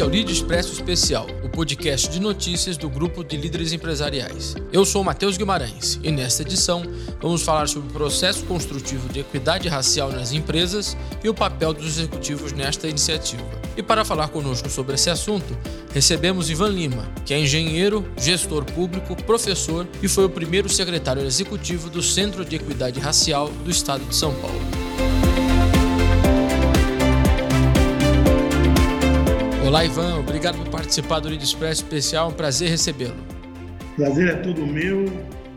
É o Lead Expresso Especial, o podcast de notícias do grupo de líderes empresariais. Eu sou Matheus Guimarães e nesta edição vamos falar sobre o processo construtivo de equidade racial nas empresas e o papel dos executivos nesta iniciativa. E para falar conosco sobre esse assunto, recebemos Ivan Lima, que é engenheiro, gestor público, professor e foi o primeiro secretário executivo do Centro de Equidade Racial do Estado de São Paulo. Olá, Ivan. Obrigado por participar do Lead Express Especial. É um prazer recebê-lo. Prazer é todo meu.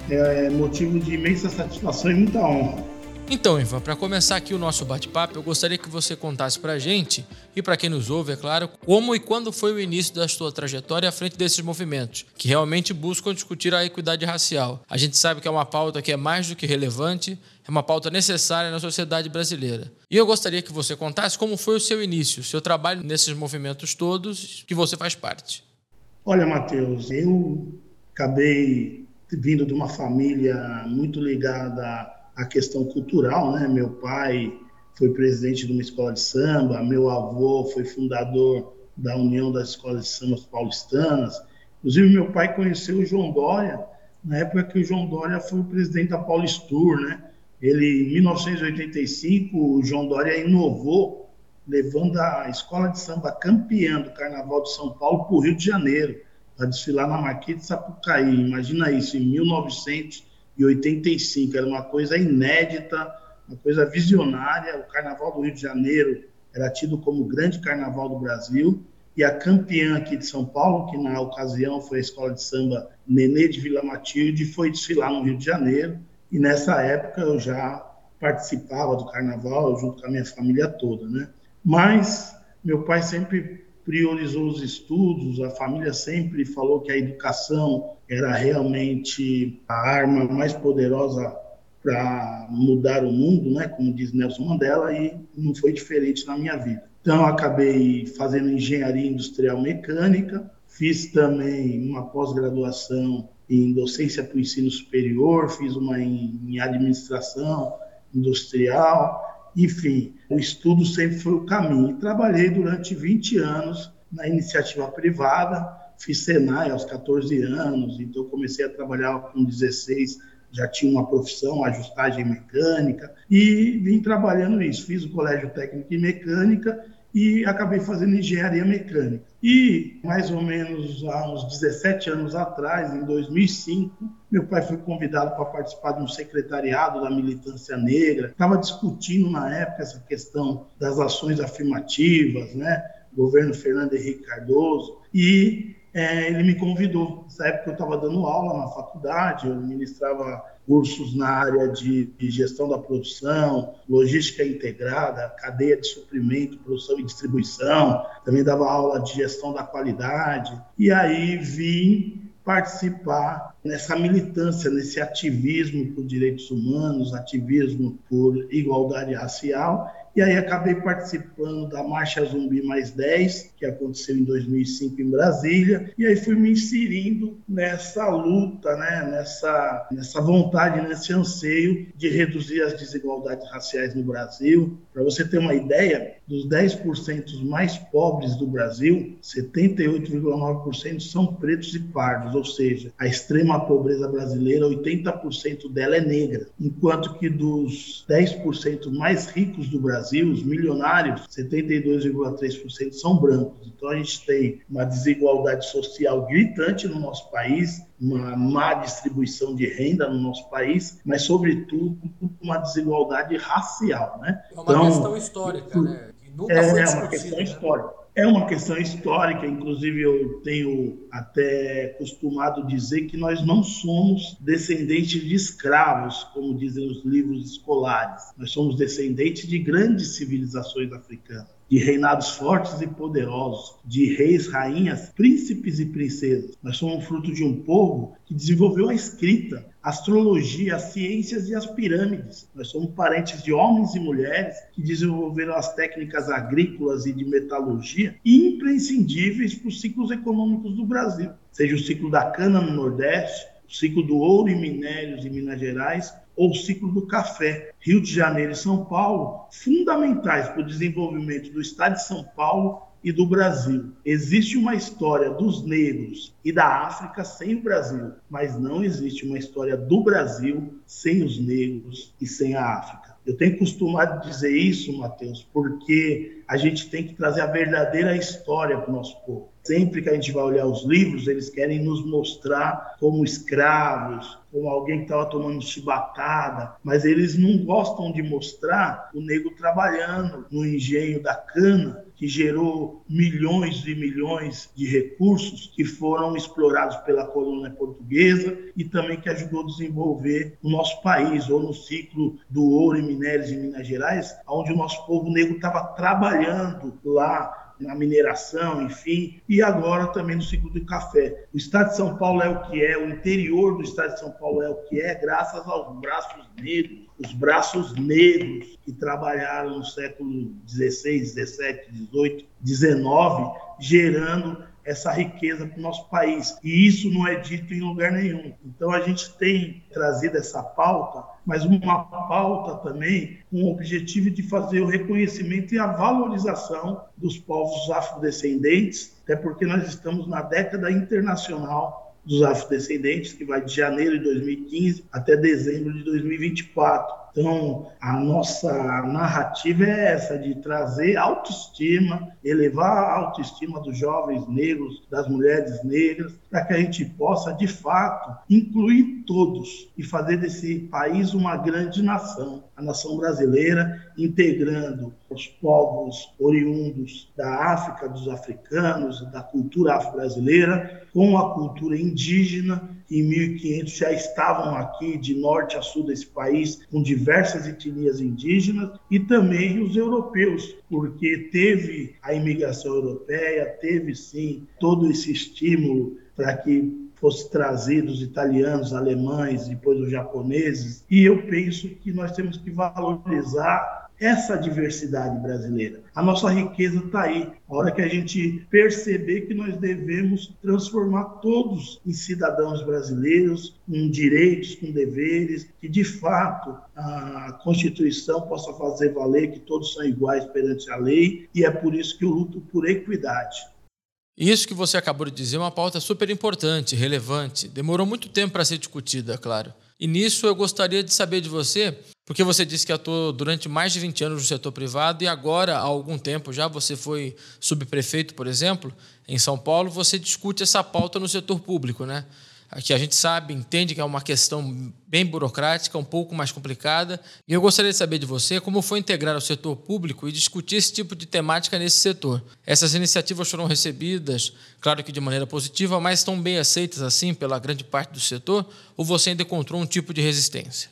É motivo de imensa satisfação e muita honra. Então, Ivan, para começar aqui o nosso bate-papo, eu gostaria que você contasse para a gente e para quem nos ouve, é claro, como e quando foi o início da sua trajetória à frente desses movimentos, que realmente buscam discutir a equidade racial. A gente sabe que é uma pauta que é mais do que relevante, é uma pauta necessária na sociedade brasileira. E eu gostaria que você contasse como foi o seu início, o seu trabalho nesses movimentos todos que você faz parte. Olha, Matheus, eu acabei vindo de uma família muito ligada a questão cultural, né? Meu pai foi presidente de uma escola de samba, meu avô foi fundador da União das Escolas de Samba Paulistanas. Inclusive, meu pai conheceu o João Dória na época que o João Dória foi o presidente da Paulistur, né? Ele, em 1985, o João Dória inovou, levando a escola de samba campeã do Carnaval de São Paulo para o Rio de Janeiro, para desfilar na Marquês de Sapucaí. Imagina isso, em 1985 e 85. Era uma coisa inédita, uma coisa visionária. O Carnaval do Rio de Janeiro era tido como o grande carnaval do Brasil. E a campeã aqui de São Paulo, que na ocasião foi a escola de samba Nenê de Vila Matilde, foi desfilar no Rio de Janeiro. E nessa época eu já participava do carnaval junto com a minha família toda, né? Mas meu pai sempre priorizou os estudos, a família sempre falou que a educação era realmente a arma mais poderosa para mudar o mundo, né, como diz Nelson Mandela, e não foi diferente na minha vida. Então, acabei fazendo engenharia industrial mecânica, fiz também uma pós-graduação em docência para o ensino superior, fiz uma em, em administração industrial, enfim, o estudo sempre foi o caminho. Trabalhei durante 20 anos na iniciativa privada, fiz Senai aos 14 anos, então comecei a trabalhar com 16, já tinha uma profissão, ajustagem mecânica, e vim trabalhando isso. Fiz o colégio técnico em mecânica e acabei fazendo engenharia mecânica. E mais ou menos há uns 17 anos atrás, em 2005, meu pai foi convidado para participar de um secretariado da militância negra. Estava discutindo na época essa questão das ações afirmativas, né? Governo Fernando Henrique Cardoso. E é, ele me convidou. Nessa época eu estava dando aula na faculdade, eu ministrava cursos na área de, de, gestão da produção, logística integrada, cadeia de suprimento, produção e distribuição, também dava aula de gestão da qualidade. E aí vim participar nessa militância, nesse ativismo por direitos humanos, ativismo por igualdade racial e aí acabei participando da Marcha Zumbi Mais 10, que aconteceu em 2005 em Brasília, e aí fui me inserindo nessa luta, né, nessa, nessa vontade, nesse anseio de reduzir as desigualdades raciais no Brasil. Para você ter uma ideia, dos 10% mais pobres do Brasil, 78,9% são pretos e pardos, ou seja, a extrema pobreza brasileira, 80% dela é negra, enquanto que dos 10% mais ricos do Brasil, os milionários, 72,3% são brancos. Então a gente tem uma desigualdade social gritante no nosso país, uma má distribuição de renda no nosso país, mas sobretudo uma desigualdade racial, né? É uma então, questão histórica, né? Nunca é, foi é uma questão né? histórica. É uma questão histórica, inclusive eu tenho até costumado dizer que nós não somos descendentes de escravos, como dizem os livros escolares. Nós somos descendentes de grandes civilizações africanas de reinados fortes e poderosos, de reis, rainhas, príncipes e princesas. Nós somos fruto de um povo que desenvolveu a escrita, a astrologia, as ciências e as pirâmides. Nós somos parentes de homens e mulheres que desenvolveram as técnicas agrícolas e de metalurgia imprescindíveis para os ciclos econômicos do Brasil, seja o ciclo da cana no Nordeste, o ciclo do ouro e minérios em Minas Gerais, ou ciclo do café. Rio de Janeiro e São Paulo, fundamentais para o desenvolvimento do estado de São Paulo e do Brasil. Existe uma história dos negros e da África sem o Brasil, mas não existe uma história do Brasil sem os negros e sem a África. Eu tenho costumado dizer isso, Mateus, porque a gente tem que trazer a verdadeira história para o nosso povo. Sempre que a gente vai olhar os livros, eles querem nos mostrar como escravos, como alguém que estava tomando chibatada, mas eles não gostam de mostrar o negro trabalhando no engenho da cana, que gerou milhões e milhões de recursos que foram explorados pela colônia portuguesa e também que ajudou a desenvolver o nosso país, ou no ciclo do ouro e minérios em Minas Gerais, onde o nosso povo negro estava trabalhando lá na mineração, enfim, e agora também no ciclo do café. O estado de São Paulo é o que é, o interior do estado de São Paulo é o que é, graças aos braços negros, os braços negros que trabalharam no século XVI, XVII, XVIII, XIX, gerando essa riqueza para o nosso país. E isso não é dito em lugar nenhum. Então a gente tem trazido essa pauta, mas uma pauta também com o objetivo de fazer o reconhecimento e a valorização dos povos afrodescendentes, até porque nós estamos na década internacional dos afrodescendentes, que vai de janeiro de 2015 até dezembro de 2024. Então, a nossa narrativa é essa, de trazer autoestima, elevar a autoestima dos jovens negros, das mulheres negras, para que a gente possa, de fato, incluir todos e fazer desse país uma grande nação, a nação brasileira, integrando os povos oriundos da África, dos africanos, da cultura afro-brasileira, com a cultura indígena. Em 1500 já estavam aqui de norte a sul desse país com diversas etnias indígenas e também os europeus, porque teve a imigração europeia, teve sim todo esse estímulo para que fosse trazidos italianos, alemães, depois os japoneses. E eu penso que nós temos que valorizar essa diversidade brasileira. A nossa riqueza está aí. A hora que a gente perceber que nós devemos transformar todos em cidadãos brasileiros, com direitos, com deveres, que de fato a Constituição possa fazer valer que todos são iguais perante a lei, e é por isso que eu luto por equidade. Isso que você acabou de dizer é uma pauta super importante, relevante. Demorou muito tempo para ser discutida, claro. E nisso eu gostaria de saber de você porque você disse que atuou durante mais de 20 anos no setor privado e agora, há algum tempo já, você foi subprefeito, por exemplo, em São Paulo, você discute essa pauta no setor público, né? Que a gente sabe, entende que é uma questão bem burocrática, um pouco mais complicada. E eu gostaria de saber de você como foi integrar o setor público e discutir esse tipo de temática nesse setor. Essas iniciativas foram recebidas, claro que de maneira positiva, mas estão bem aceitas assim pela grande parte do setor, ou você ainda encontrou um tipo de resistência?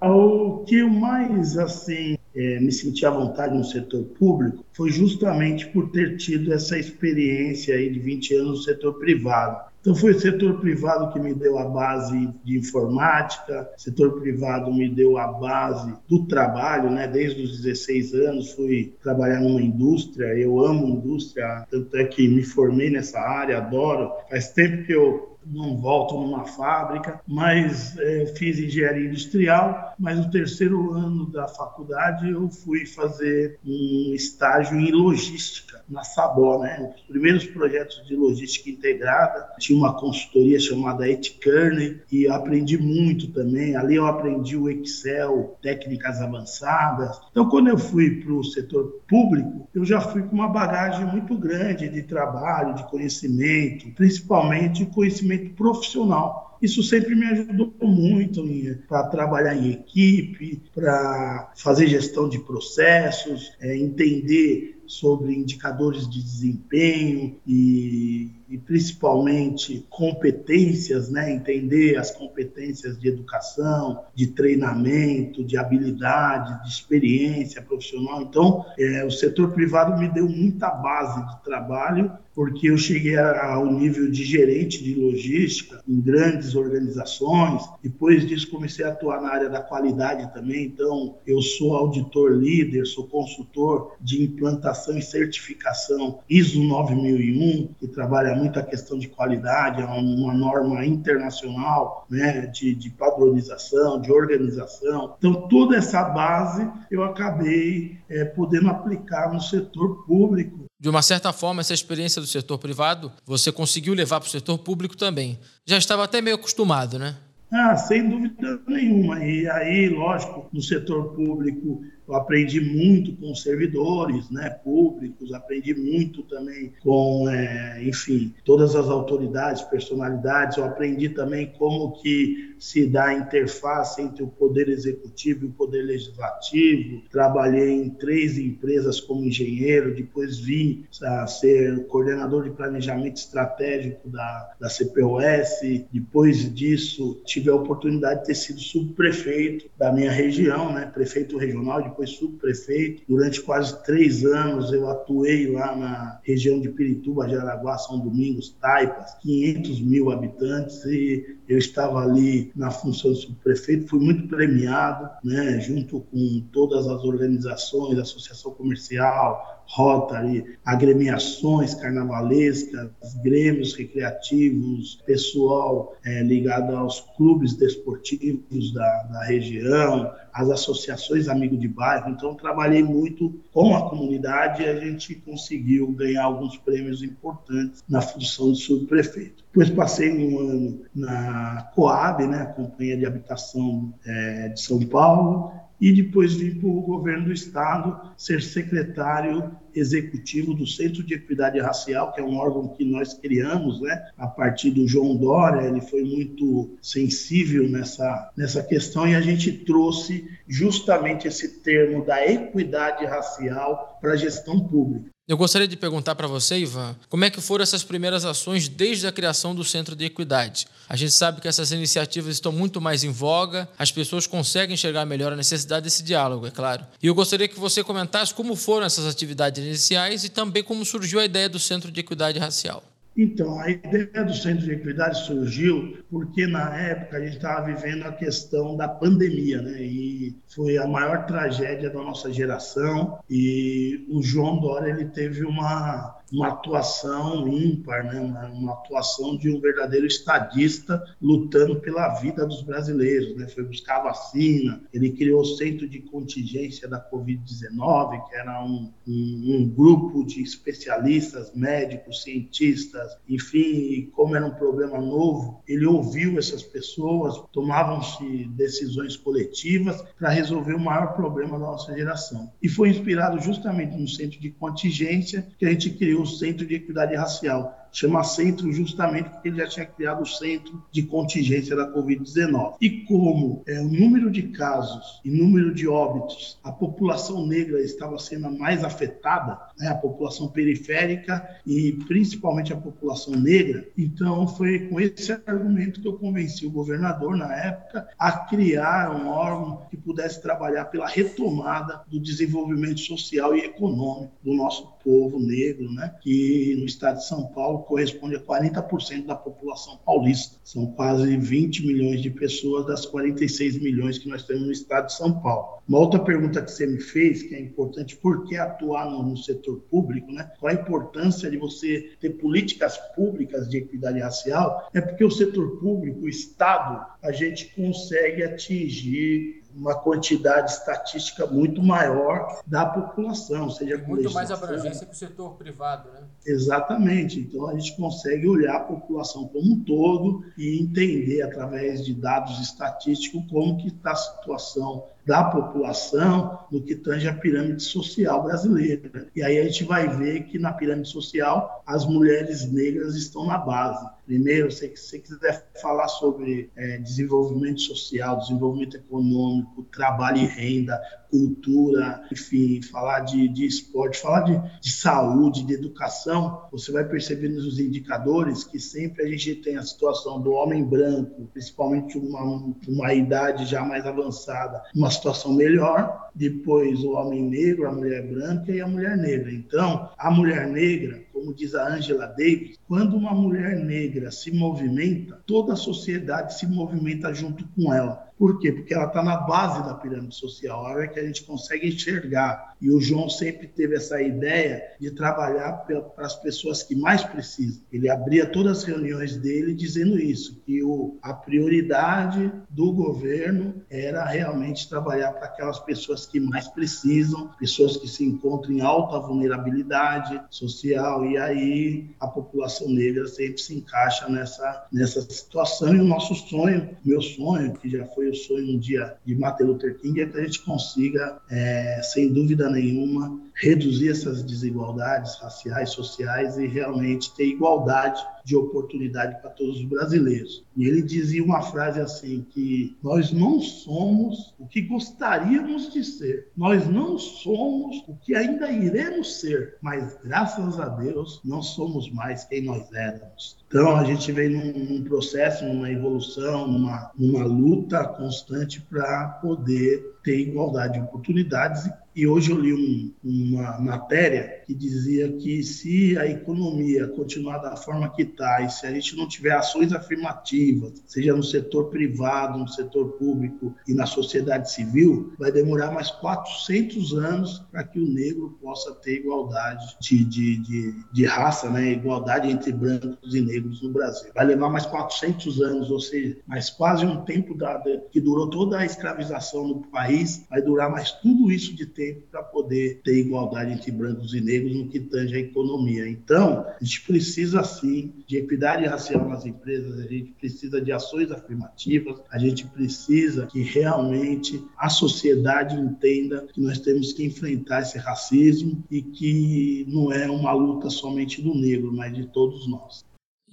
O que eu mais assim é, me senti à vontade no setor público foi justamente por ter tido essa experiência aí de 20 anos no setor privado. Então foi o setor privado que me deu a base de informática, o setor privado me deu a base do trabalho, né? Desde os 16 anos fui trabalhar numa indústria, eu amo indústria, tanto é que me formei nessa área, adoro. Faz tempo que eu não volto numa fábrica, mas é, fiz engenharia industrial. Mas no terceiro ano da faculdade eu fui fazer um estágio em logística na Sabó, né? Os primeiros projetos de logística integrada. Tinha uma consultoria chamada Ed Kearney e aprendi muito também. Ali eu aprendi o Excel, técnicas avançadas. Então, quando eu fui para o setor público, eu já fui com uma bagagem muito grande de trabalho, de conhecimento, principalmente conhecimento conhecimento profissional. Isso sempre me ajudou muito para trabalhar em equipe, para fazer gestão de processos, é, entender sobre indicadores de desempenho e, e, principalmente competências, né? entender as competências de educação, de treinamento, de habilidade, de experiência profissional. Então, é, o setor privado me deu muita base de trabalho porque eu cheguei ao nível de gerente de logística em grandes organizações. Depois disso, comecei a atuar na área da qualidade também. Então, eu sou auditor líder, sou consultor de implantação e certificação ISO 9001, que trabalha muito a questão de qualidade, é uma norma internacional né, de, de padronização, de organização. Então, toda essa base eu acabei é, podendo aplicar no setor público de uma certa forma, essa experiência do setor privado você conseguiu levar para o setor público também. Já estava até meio acostumado, né? Ah, sem dúvida nenhuma. E aí, lógico, no setor público eu aprendi muito com servidores né, públicos, aprendi muito também com, é, enfim, todas as autoridades, personalidades. Eu aprendi também como que se dá a interface entre o poder executivo e o poder legislativo. Trabalhei em três empresas como engenheiro, depois vim a ser coordenador de planejamento estratégico da, da CPOS. Depois disso, tive a oportunidade de ter sido subprefeito da minha região, né, prefeito regional, depois subprefeito. Durante quase três anos eu atuei lá na região de Pirituba, Jaraguá, São Domingos, Taipas, 500 mil habitantes e eu estava ali na função de subprefeito, fui muito premiado, né, junto com todas as organizações, associação comercial, Rotary, agremiações carnavalescas, grêmios recreativos, pessoal é, ligado aos clubes desportivos da, da região, as associações Amigo de Bairro. Então, trabalhei muito com a comunidade e a gente conseguiu ganhar alguns prêmios importantes na função de subprefeito. Depois passei um ano na Coab, né, a Companhia de Habitação é, de São Paulo, e depois vim para o governo do estado ser secretário executivo do Centro de Equidade Racial, que é um órgão que nós criamos, né, a partir do João Dória, ele foi muito sensível nessa, nessa questão e a gente trouxe justamente esse termo da equidade racial para a gestão pública. Eu gostaria de perguntar para você, Ivan, como é que foram essas primeiras ações desde a criação do Centro de Equidade? A gente sabe que essas iniciativas estão muito mais em voga, as pessoas conseguem enxergar melhor a necessidade desse diálogo, é claro. E eu gostaria que você comentasse como foram essas atividades iniciais e também como surgiu a ideia do Centro de Equidade Racial. Então, a ideia do Centro de Equidade surgiu porque, na época, a gente estava vivendo a questão da pandemia, né? E foi a maior tragédia da nossa geração. E o João Dória ele teve uma uma atuação ímpar, né? uma, uma, atuação de um verdadeiro estadista lutando pela vida dos brasileiros. Né? Foi buscar vacina, ele criou o Centro de Contingência da Covid-19, que era um, um, um, grupo de especialistas, médicos, cientistas, enfim, como era um problema novo, ele ouviu essas pessoas, tomavam-se decisões coletivas para resolver o maior problema da nossa geração. E foi inspirado justamente no Centro de Contingência que a gente criou o Centro de Equidade Racial, chama centro justamente porque ele já tinha criado o centro de contingência da Covid-19. E como é, o número de casos e número de óbitos, a população negra estava sendo a mais afetada, né, a população periférica e principalmente a população negra, então foi com esse argumento que eu convenci o governador na época a criar um órgão que pudesse trabalhar pela retomada do desenvolvimento social e econômico do nosso povo negro, né, que no estado de São Paulo corresponde a 40% da população paulista. São quase 20 milhões de pessoas das 46 milhões que nós temos no estado de São Paulo. Uma outra pergunta que você me fez, que é importante, por que atuar no, no setor público, né? Qual a importância de você ter políticas públicas de equidade racial? É porque o setor público, o Estado, a gente consegue atingir uma quantidade estatística muito maior da população, seja com muito mais abrangência que o setor privado, né? Exatamente. Então a gente consegue olhar a população como um todo e entender através de dados estatísticos como que está a situação da população no que tange a pirâmide social brasileira. E aí a gente vai ver que na pirâmide social as mulheres negras estão na base. Primeiro, se você quiser falar sobre é, desenvolvimento social, desenvolvimento econômico, trabalho e renda, cultura, enfim, falar de, de esporte, falar de, de saúde, de educação, você vai perceber nos indicadores que sempre a gente tem a situação do homem branco, principalmente uma, uma idade já mais avançada, uma situação melhor, depois o homem negro, a mulher branca e a mulher negra. Então, a mulher negra, como diz a Angela Davis, quando uma mulher negra se movimenta, toda a sociedade se movimenta junto com ela Por quê? Porque ela está na base da pirâmide social, a hora que a gente consegue enxergar. E o João sempre teve essa ideia de trabalhar para as pessoas que mais precisam. Ele abria todas as reuniões dele dizendo isso, que o, a prioridade do governo era realmente trabalhar para aquelas pessoas que mais precisam, pessoas que se encontram em alta vulnerabilidade social, e aí a população negra sempre se encaixa nessa, nessa situação. E o nosso sonho, meu sonho, que já foi o sonho um dia de Martin Luther King, é que a gente consiga, é, sem dúvida nenhuma, reduzir essas desigualdades raciais, sociais e realmente ter igualdade de oportunidade para todos os brasileiros. E ele dizia uma frase assim que nós não somos o que gostaríamos de ser. Nós não somos o que ainda iremos ser, mas graças a Deus não somos mais quem nós éramos. Então a gente vem num, num processo, numa evolução, numa, numa luta constante para poder ter igualdade de oportunidades e hoje eu li um, uma matéria que dizia que se a economia continuar da forma que está e se a gente não tiver ações afirmativas, seja no setor privado, no setor público e na sociedade civil, vai demorar mais 400 anos para que o negro possa ter igualdade de, de, de, de raça, né? igualdade entre brancos e negros no Brasil. Vai levar mais 400 anos, ou seja, mais quase um tempo da, que durou toda a escravização no país, vai durar mais tudo isso de tempo tempo para poder ter igualdade entre brancos e negros no que tange a economia. Então, a gente precisa, sim, de equidade racial nas empresas, a gente precisa de ações afirmativas, a gente precisa que realmente a sociedade entenda que nós temos que enfrentar esse racismo e que não é uma luta somente do negro, mas de todos nós.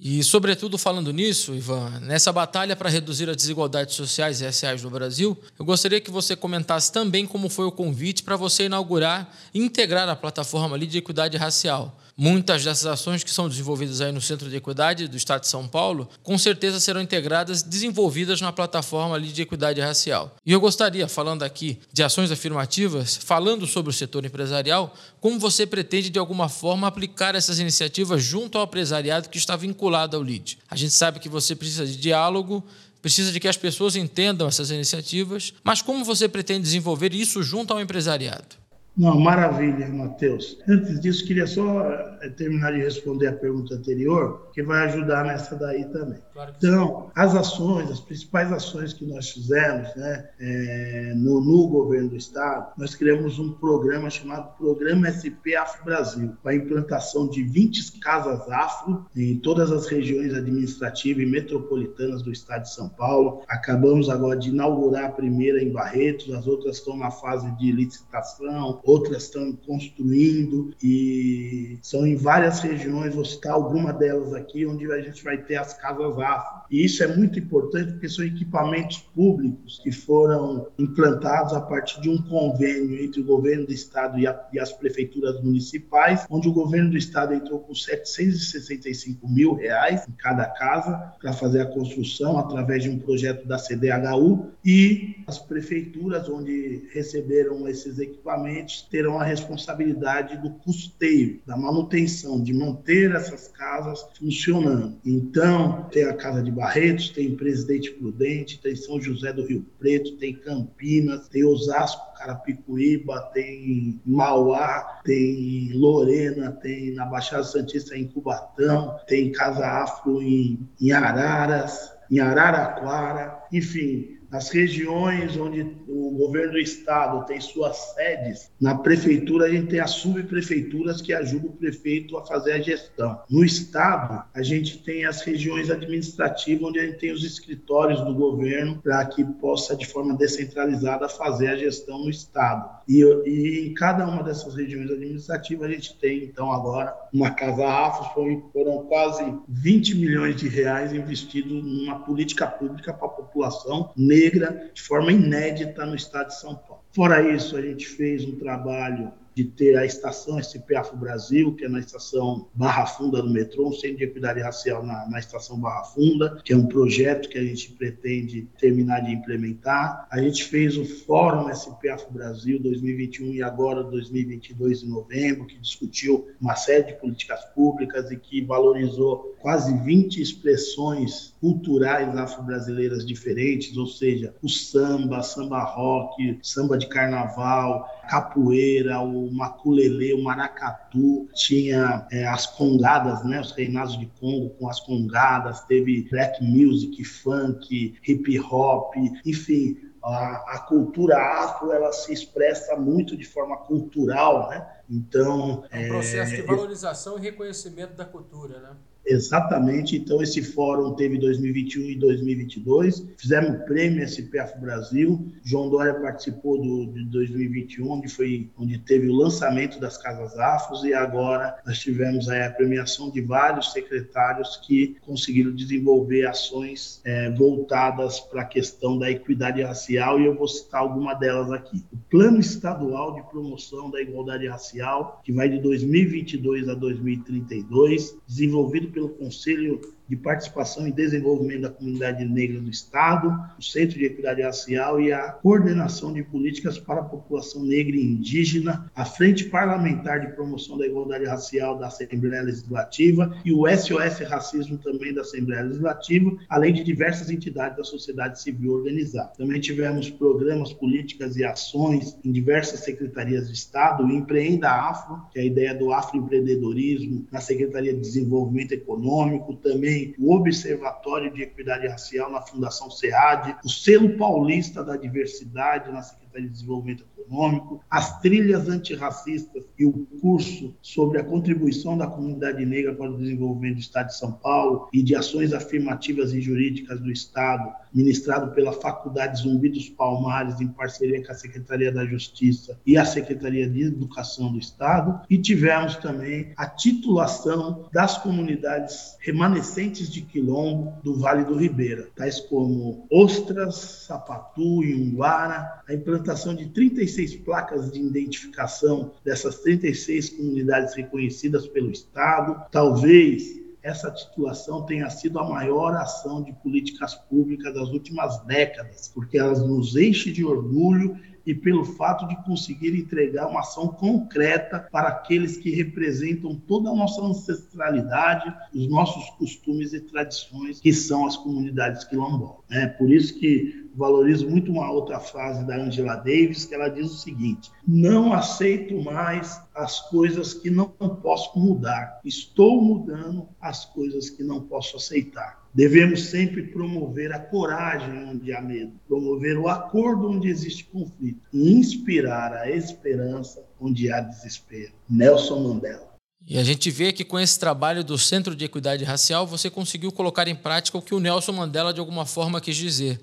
E, sobretudo, falando nisso, Ivan, nessa batalha para reduzir as desigualdades sociais e raciais no Brasil, eu gostaria que você comentasse também como foi o convite para você inaugurar e integrar a plataforma ali de equidade racial. Muitas dessas ações que são desenvolvidas aí no Centro de Equidade do Estado de São Paulo, com certeza serão integradas, desenvolvidas na plataforma ali de equidade racial. E eu gostaria, falando aqui de ações afirmativas, falando sobre o setor empresarial, como você pretende de alguma forma aplicar essas iniciativas junto ao empresariado que está vinculado ao LEAD. A gente sabe que você precisa de diálogo, precisa de que as pessoas entendam essas iniciativas, mas como você pretende desenvolver isso junto ao empresariado? Não, maravilha, Matheus. Antes disso, queria só eh, terminar de responder a pergunta anterior, que vai ajudar nessa daí também. Claro então, as ações, as principais ações que nós fizemos né, é, no, no, governo do Estado, nós criamos um programa chamado Programa SP Afro Brasil, para a implantação de 20 casas afro em todas as regiões administrativas e metropolitanas do Estado de São Paulo. Acabamos agora de inaugurar a primeira em Barretos, as outras estão na fase de licitação outras estão construindo e são em várias regiões, vou citar alguma delas aqui, onde a gente vai ter as casas afro. E isso é muito importante porque são equipamentos públicos que foram implantados a partir de um convênio entre o governo do estado e, a, e as prefeituras municipais, onde o governo do estado entrou com 765 mil reais em cada casa para fazer a construção através de um projeto da CDHU e as prefeituras onde receberam esses equipamentos terão a responsabilidade do custeio, da manutenção, de manter essas casas funcionando. Então, tem a Casa de Barretos, tem Presidente Prudente, tem São José do Rio Preto, tem Campinas, tem Osasco, Carapicuíba, tem Mauá, tem Lorena, tem na Baixada Santista em Cubatão, tem Casa Afro em, em Araras, em Araraquara, enfim, nas regiões onde o governo do estado tem suas sedes, na prefeitura a gente tem as subprefeituras que ajudam o prefeito a fazer a gestão. No estado, a gente tem as regiões administrativas onde a gente tem os escritórios do governo para que possa de forma descentralizada fazer a gestão no estado. E, e em cada uma dessas regiões administrativas a gente tem então agora uma casa AFOS, foram quase 20 milhões de reais investidos numa política pública para a população negra de forma inédita no estado de São Paulo. Fora isso, a gente fez um trabalho de ter a estação SP Afro Brasil, que é na estação Barra Funda do metrô, um centro de equidade racial na, na estação Barra Funda, que é um projeto que a gente pretende terminar de implementar. A gente fez o Fórum SP Afro Brasil 2021 e agora 2022 em novembro, que discutiu uma série de políticas públicas e que valorizou quase 20 expressões culturais afro-brasileiras diferentes, ou seja, o samba, samba rock, samba de carnaval, capoeira, o maculelê, o maracatu, tinha é, as congadas, né, os reinados de Congo com as congadas, teve black music, funk, hip hop, enfim, a, a, cultura afro ela se expressa muito de forma cultural, né? Então é um processo é, de valorização e reconhecimento da cultura, né? Exatamente. Então, esse fórum teve 2021 e 2022. Fizemos o prêmio SPF Brasil. João Dória participou do, de 2021, onde, foi, onde teve o lançamento das Casas Afros, e agora nós tivemos a premiação de vários secretários que conseguiram desenvolver ações é, voltadas para a questão da equidade racial, e eu vou citar alguma delas aqui. O Plano Estadual de Promoção da Igualdade Racial, que vai de 2022 a 2032, desenvolvido pelo Conselho de Participação e Desenvolvimento da Comunidade Negra do Estado, o Centro de Equidade Racial e a Coordenação de Políticas para a População Negra e Indígena, a Frente Parlamentar de Promoção da Igualdade Racial da Assembleia Legislativa e o SOS Racismo também da Assembleia Legislativa, além de diversas entidades da sociedade civil organizada. Também tivemos programas, políticas e ações em diversas secretarias de Estado, o Empreenda Afro, que é a ideia do afroempreendedorismo, na Secretaria de Desenvolvimento Econômico, também o Observatório de Equidade Racial na Fundação SEAD, o Selo Paulista da Diversidade na Secretaria de Desenvolvimento Econômico, as trilhas antirracistas e o curso sobre a contribuição da comunidade negra para o desenvolvimento do Estado de São Paulo e de ações afirmativas e jurídicas do Estado, ministrado pela Faculdade Zumbi dos Palmares, em parceria com a Secretaria da Justiça e a Secretaria de Educação do Estado, e tivemos também a titulação das comunidades remanescentes de Quilombo do Vale do Ribeira, tais como Ostras, Sapatu, Iunguara, a implantação de 36 placas de identificação dessas 36 comunidades reconhecidas pelo Estado, talvez essa titulação tenha sido a maior ação de políticas públicas das últimas décadas, porque elas nos enchem de orgulho e pelo fato de conseguir entregar uma ação concreta para aqueles que representam toda a nossa ancestralidade, os nossos costumes e tradições, que são as comunidades quilombolas. É por isso que valorizo muito uma outra frase da Angela Davis, que ela diz o seguinte: Não aceito mais as coisas que não posso mudar. Estou mudando as coisas que não posso aceitar. Devemos sempre promover a coragem onde há medo, promover o acordo onde existe conflito e inspirar a esperança onde há desespero. Nelson Mandela. E a gente vê que com esse trabalho do Centro de Equidade Racial, você conseguiu colocar em prática o que o Nelson Mandela de alguma forma quis dizer.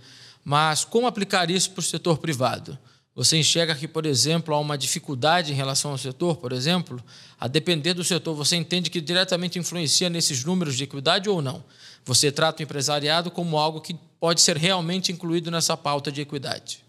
Mas como aplicar isso para o setor privado? Você enxerga que, por exemplo, há uma dificuldade em relação ao setor, por exemplo? A depender do setor, você entende que diretamente influencia nesses números de equidade ou não? Você trata o empresariado como algo que pode ser realmente incluído nessa pauta de equidade?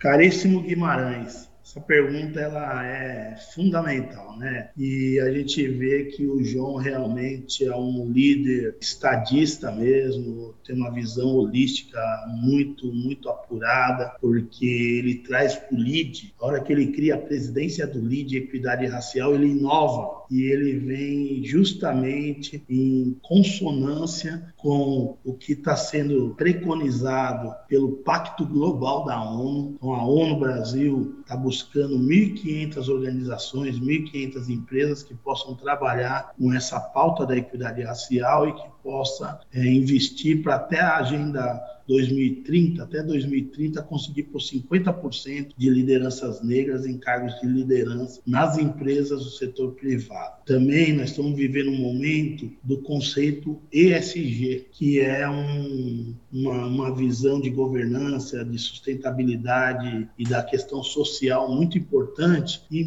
Caríssimo Guimarães, essa pergunta ela é fundamental, né? E a gente vê que o João realmente é um líder estadista mesmo, tem uma visão holística muito, muito apurada, porque ele traz para o LID, a hora que ele cria a presidência do LID Equidade Racial, ele inova e ele vem justamente em consonância com o que está sendo preconizado pelo Pacto Global da ONU. Então, a ONU Brasil está buscando 1.500 organizações, 1.500 empresas que possam trabalhar com essa pauta da equidade racial e que possa é, investir para até a agenda 2030, até 2030, conseguir por 50% de lideranças negras em cargos de liderança nas empresas do setor privado. Também nós estamos vivendo um momento do conceito ESG, que é um, uma, uma visão de governança, de sustentabilidade e da questão social muito importante. E,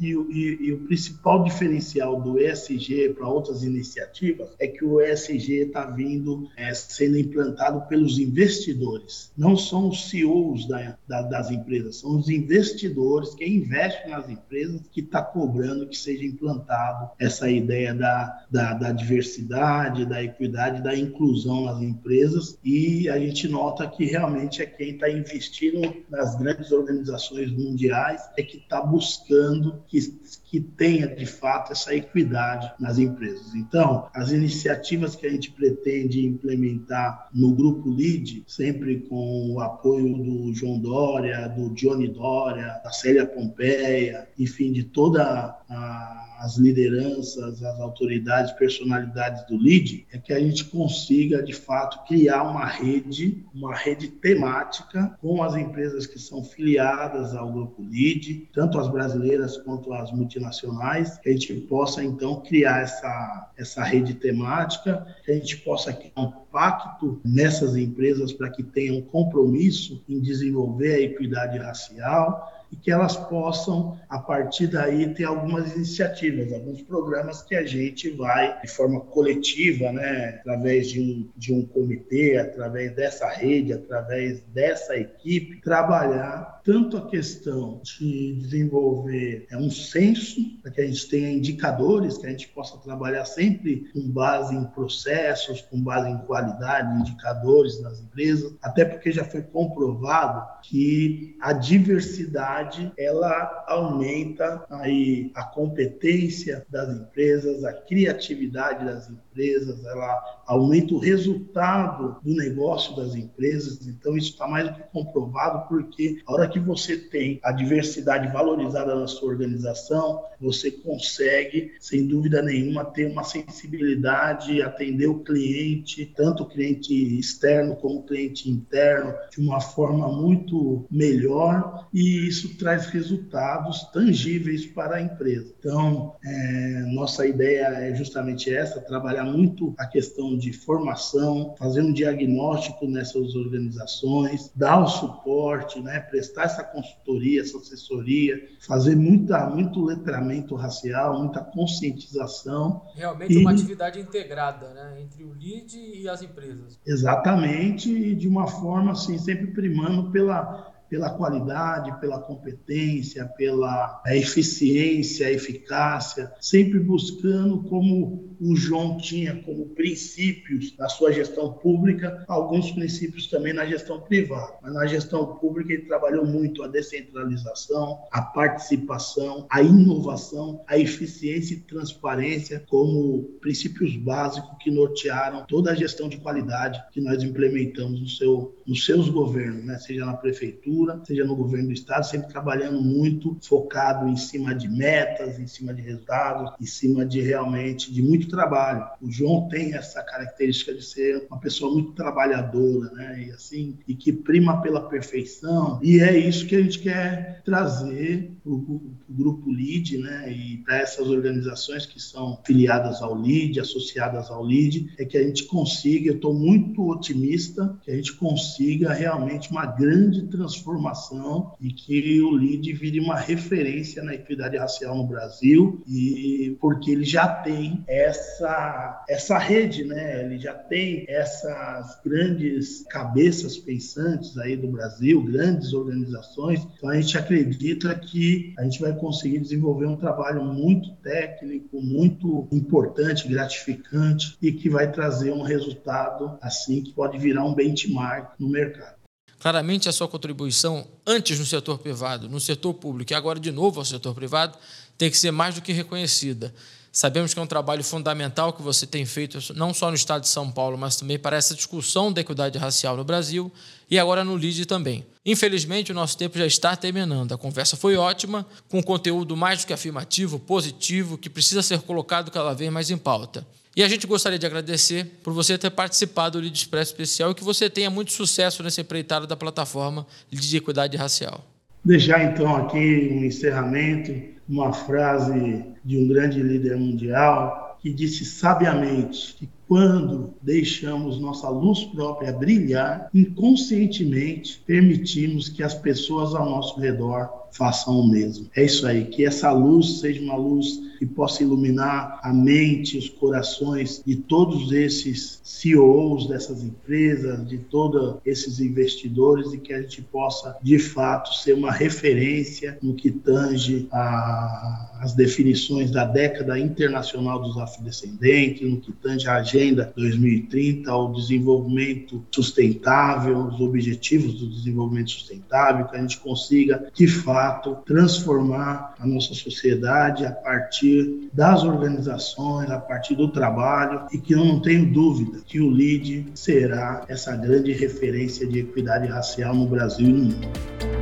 e, e, e o principal diferencial do ESG para outras iniciativas é que o ESG está vindo é, sendo implantado pelos investidores. Não são os CEOs da, da, das empresas, são os investidores que investem nas empresas que está cobrando que seja implantado essa ideia da, da, da diversidade, da equidade, da inclusão nas empresas e a gente nota que realmente é quem está investindo nas grandes organizações mundiais é que está buscando que, que tenha de fato essa equidade nas empresas. Então, as iniciativas que a gente pretende implementar no grupo LEAD, sempre com o apoio do João Dória, do Johnny Dória, da Célia Pompeia, enfim, de toda as lideranças, as autoridades, personalidades do LID, é que a gente consiga, de fato, criar uma rede, uma rede temática com as empresas que são filiadas ao grupo LID, tanto as brasileiras quanto as multinacionais, que a gente possa, então, criar essa, essa rede temática, que a gente possa criar um pacto nessas empresas para que tenham compromisso em desenvolver a equidade racial, e que elas possam, a partir daí, ter algumas iniciativas, alguns programas que a gente vai, de forma coletiva, né, através de um, de um comitê, através dessa rede, através dessa equipe, trabalhar tanto a questão de desenvolver é, um censo, para que a gente tenha indicadores, que a gente possa trabalhar sempre com base em processos, com base em qualidade, indicadores nas empresas, até porque já foi comprovado que a diversidade ela aumenta aí a competência das empresas, a criatividade das empresas, ela aumenta o resultado do negócio das empresas. Então isso está mais do que comprovado porque a hora que você tem a diversidade valorizada na sua organização, você consegue, sem dúvida nenhuma, ter uma sensibilidade, atender o cliente, tanto o cliente externo como o cliente interno, de uma forma muito melhor e isso traz resultados tangíveis para a empresa. Então, é, nossa ideia é justamente essa: trabalhar muito a questão de formação, fazer um diagnóstico nessas organizações, dar o suporte, né, prestar essa consultoria, essa assessoria, fazer muita, muito letramento racial, muita conscientização. Realmente e... uma atividade integrada né, entre o LEAD e as empresas. Exatamente, e de uma forma assim, sempre primando pela pela qualidade, pela competência, pela eficiência, eficácia, sempre buscando como o João tinha como princípios na sua gestão pública, alguns princípios também na gestão privada. Mas na gestão pública ele trabalhou muito a descentralização, a participação, a inovação, a eficiência e transparência como princípios básicos que nortearam toda a gestão de qualidade que nós implementamos no seu, nos seus governos, né? seja na prefeitura, seja no governo do estado, sempre trabalhando muito focado em cima de metas, em cima de resultados, em cima de realmente de muito trabalho. O João tem essa característica de ser uma pessoa muito trabalhadora, né? E assim, e que prima pela perfeição. E é isso que a gente quer trazer para o grupo LEAD, né? E para essas organizações que são filiadas ao LEAD, associadas ao LEAD, é que a gente consiga, eu estou muito otimista, que a gente consiga realmente uma grande transformação e que o LEAD vire uma referência na equidade racial no Brasil, e porque ele já tem essa, essa rede, né? Ele já tem essas grandes cabeças pensantes aí do Brasil, grandes organizações. Então a gente acredita que a gente vai conseguir desenvolver um trabalho muito técnico, muito importante, gratificante e que vai trazer um resultado assim que pode virar um benchmark no mercado. Claramente, a sua contribuição antes no setor privado, no setor público e agora de novo ao setor privado tem que ser mais do que reconhecida. Sabemos que é um trabalho fundamental que você tem feito, não só no estado de São Paulo, mas também para essa discussão da equidade racial no Brasil e agora no LIDE também. Infelizmente, o nosso tempo já está terminando. A conversa foi ótima, com conteúdo mais do que afirmativo, positivo, que precisa ser colocado cada vez mais em pauta. E a gente gostaria de agradecer por você ter participado do LIDE Expresso Especial e que você tenha muito sucesso nessa empreitada da plataforma LIDE Equidade Racial. Deixar então aqui um encerramento uma frase de um grande líder mundial que disse sabiamente que quando deixamos nossa luz própria brilhar, inconscientemente permitimos que as pessoas ao nosso redor façam o mesmo. É isso aí, que essa luz seja uma luz que possa iluminar a mente, os corações de todos esses CEOs dessas empresas, de todos esses investidores e que a gente possa, de fato, ser uma referência no que tange as definições da década internacional dos afrodescendentes, no que tange a Agenda 2030, o desenvolvimento sustentável, os objetivos do desenvolvimento sustentável, que a gente consiga, de fato, transformar a nossa sociedade a partir das organizações, a partir do trabalho, e que eu não tenho dúvida que o LID será essa grande referência de equidade racial no Brasil e no mundo.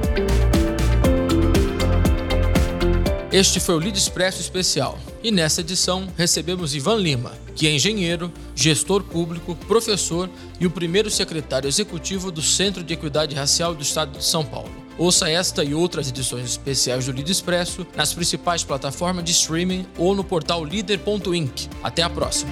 Este foi o Lead Expresso Especial e nessa edição recebemos Ivan Lima, que é engenheiro, gestor público, professor e o primeiro secretário executivo do Centro de Equidade Racial do Estado de São Paulo. Ouça esta e outras edições especiais do Lead Expresso nas principais plataformas de streaming ou no portal líder.inc. Até a próxima!